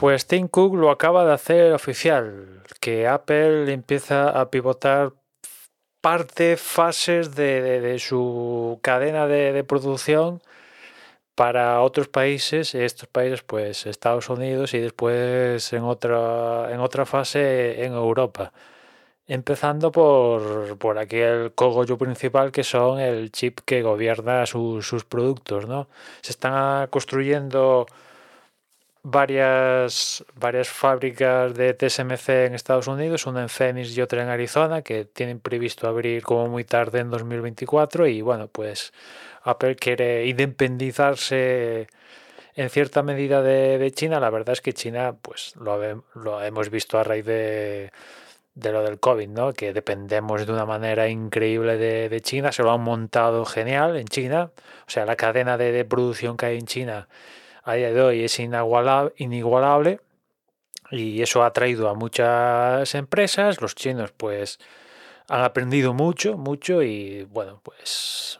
Pues Tim Cook lo acaba de hacer oficial, que Apple empieza a pivotar parte, fases de, su cadena de, producción para otros países, estos países pues Estados Unidos y después en otra, en otra fase en Europa. Empezando por, por aquel cogollo principal que son el chip que gobierna sus productos. ¿no? Se están construyendo varias, varias fábricas de TSMC en Estados Unidos, una en Phoenix y otra en Arizona, que tienen previsto abrir como muy tarde en 2024 y bueno, pues Apple quiere independizarse en cierta medida de, China. La verdad es que China, pues lo, lo hemos visto a raíz de, de, lo del COVID, ¿no? Que dependemos de una manera increíble de, China. Se lo han montado genial en China. O sea, la cadena de, de producción que hay en China a día de hoy es inigualable y eso ha traído a muchas empresas. Los chinos pues han aprendido mucho, mucho y bueno, pues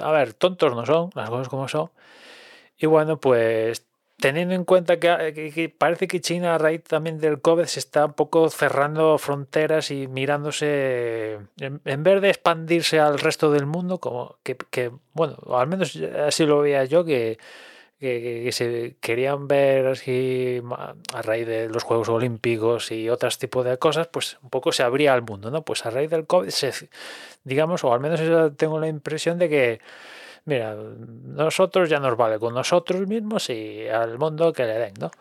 a ver, tontos no son, las cosas como son. Y bueno, pues teniendo en cuenta que, parece que China a raíz también del COVID se está un poco cerrando fronteras y mirándose, en, vez de expandirse al resto del mundo, como que, que bueno, al menos así lo veía yo, que que, se querían ver así a raíz de los Juegos Olímpicos y otros tipos de cosas, pues un poco se abría al mundo, ¿no? Pues a raíz del COVID, digamos, o al menos tengo la impresión de que, mira, nosotros ya nos vale con nosotros mismos y al mundo que le den, ¿no?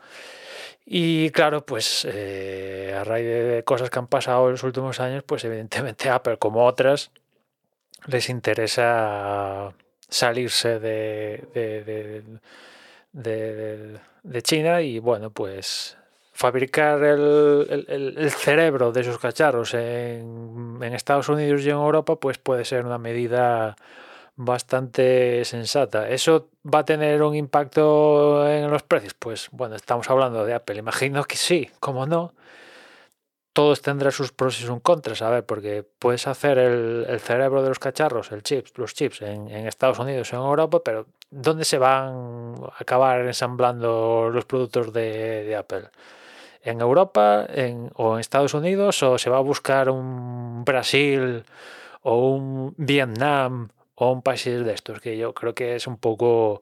Y claro, pues eh, a raíz de cosas que han pasado en los últimos años, pues evidentemente Apple, como otras, les interesa salirse de de, China y bueno, pues fabricar el, cerebro de esos cacharros en, en, Estados Unidos y en Europa, pues puede ser una medida bastante sensata. ¿Eso va a tener un impacto en los precios? Pues bueno, estamos hablando de Apple. Imagino que sí, como no todos tendrán sus pros y sus contras, a ver, porque puedes hacer el, cerebro de los cacharros, el chips, los chips en, Estados Unidos o en Europa, pero ¿dónde se van a acabar ensamblando los productos de, Apple? ¿En Europa o en Estados Unidos o se va a buscar un Brasil o un Vietnam o un país de estos? Que yo creo que es un poco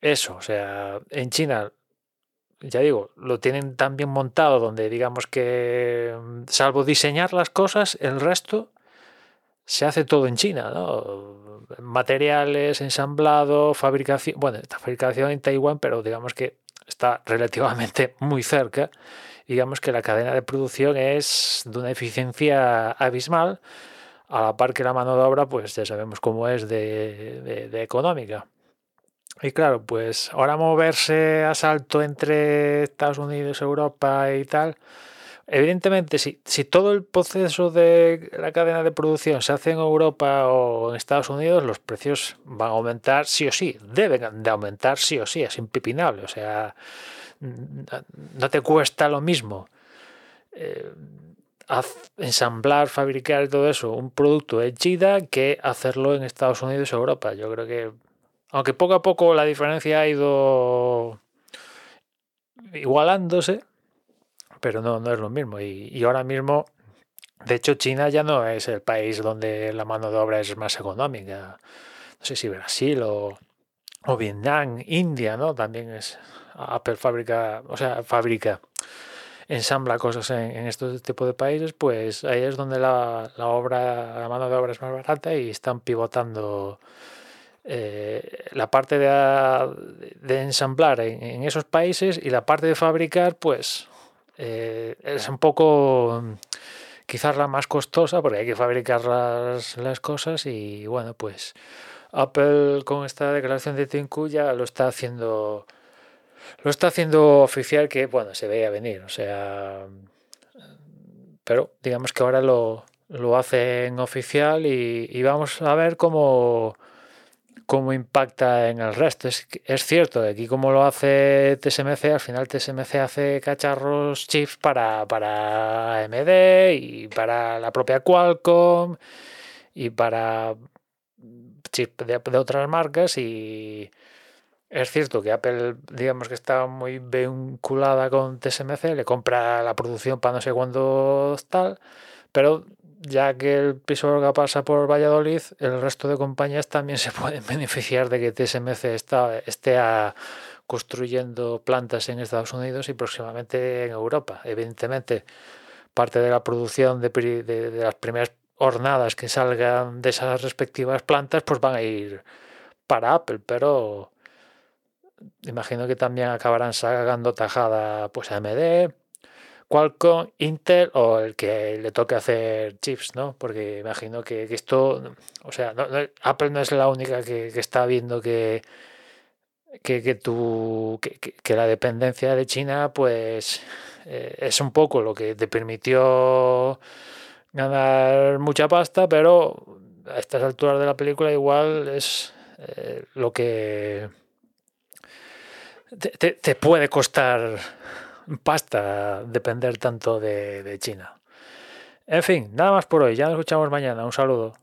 eso, o sea, en China ya digo, lo tienen tan bien montado donde digamos que, mm, salvo diseñar las cosas, el resto se hace todo en China, ¿no? Materiales, ensamblado, fabricación, bueno, esta fabricación en Taiwán, pero digamos que está relativamente muy cerca. Digamos que la cadena de producción es de una eficiencia abismal, a la par que la mano de obra, pues ya sabemos cómo es de económica. Y claro, pues ahora moverse a salto entre Estados Unidos, Europa y tal, evidentemente si, si todo el proceso de la cadena de producción se hace en Europa o en Estados Unidos, los precios van a aumentar sí o sí, deben de aumentar sí o sí, es impipinable, o sea, no te cuesta lo mismo. Eh, ensamblar, fabricar y todo eso, un producto en China que hacerlo en Estados Unidos o Europa. Yo creo que aunque poco a poco la diferencia ha ido igualándose, pero no, no es lo mismo. Y, ahora mismo, de hecho, China ya no es el país donde la mano de obra es más económica. No sé si Brasil o, o Vietnam, India, ¿no? También es Apple fábrica, o sea, fábrica, ensambla cosas en, en estos de países, pues ahí es donde la, la obra, la mano de obra es más barata y están pivotando eh, la parte de, ensamblar en, esos países y la parte de fabricar, pues eh, es un poco quizás la más costosa porque hay que fabricar las, cosas y bueno, pues Apple con esta declaración de Tinku ya lo está haciendo lo está haciendo oficial que bueno se veía venir o sea pero digamos que ahora lo, lo hacen oficial y vamos a ver cómo cómo impacta en el resto. Es, cierto, aquí como lo hace TSMC, al final TSMC hace cacharros chips para, para AMD y para la propia Qualcomm y para chips de, otras marcas y, Es cierto que Apple, digamos que está muy vinculada con TSMC, le compra la producción para no sé cuándo tal, pero ya que el piso pasa por Valladolid, el resto de compañías también se pueden beneficiar de que TSMC está, esté construyendo plantas en Estados Unidos y próximamente en Europa. Evidentemente, parte de la producción de, de, las primeras hornadas que salgan de esas respectivas plantas, pues van a ir para Apple, pero imagino que también acabarán sacando tajada pues AMD, Qualcomm, Intel o el que le toque hacer chips, ¿no? Porque imagino que, esto, o sea, Apple no es la única que, está viendo que, que, que, que, la dependencia de China, pues eh, es un poco lo que te permitió ganar mucha pasta, pero a estas alturas de la película igual es eh, lo que te puede costar pasta depender tanto de, de China. En fin, nada más por hoy. Ya nos escuchamos mañana. Un saludo.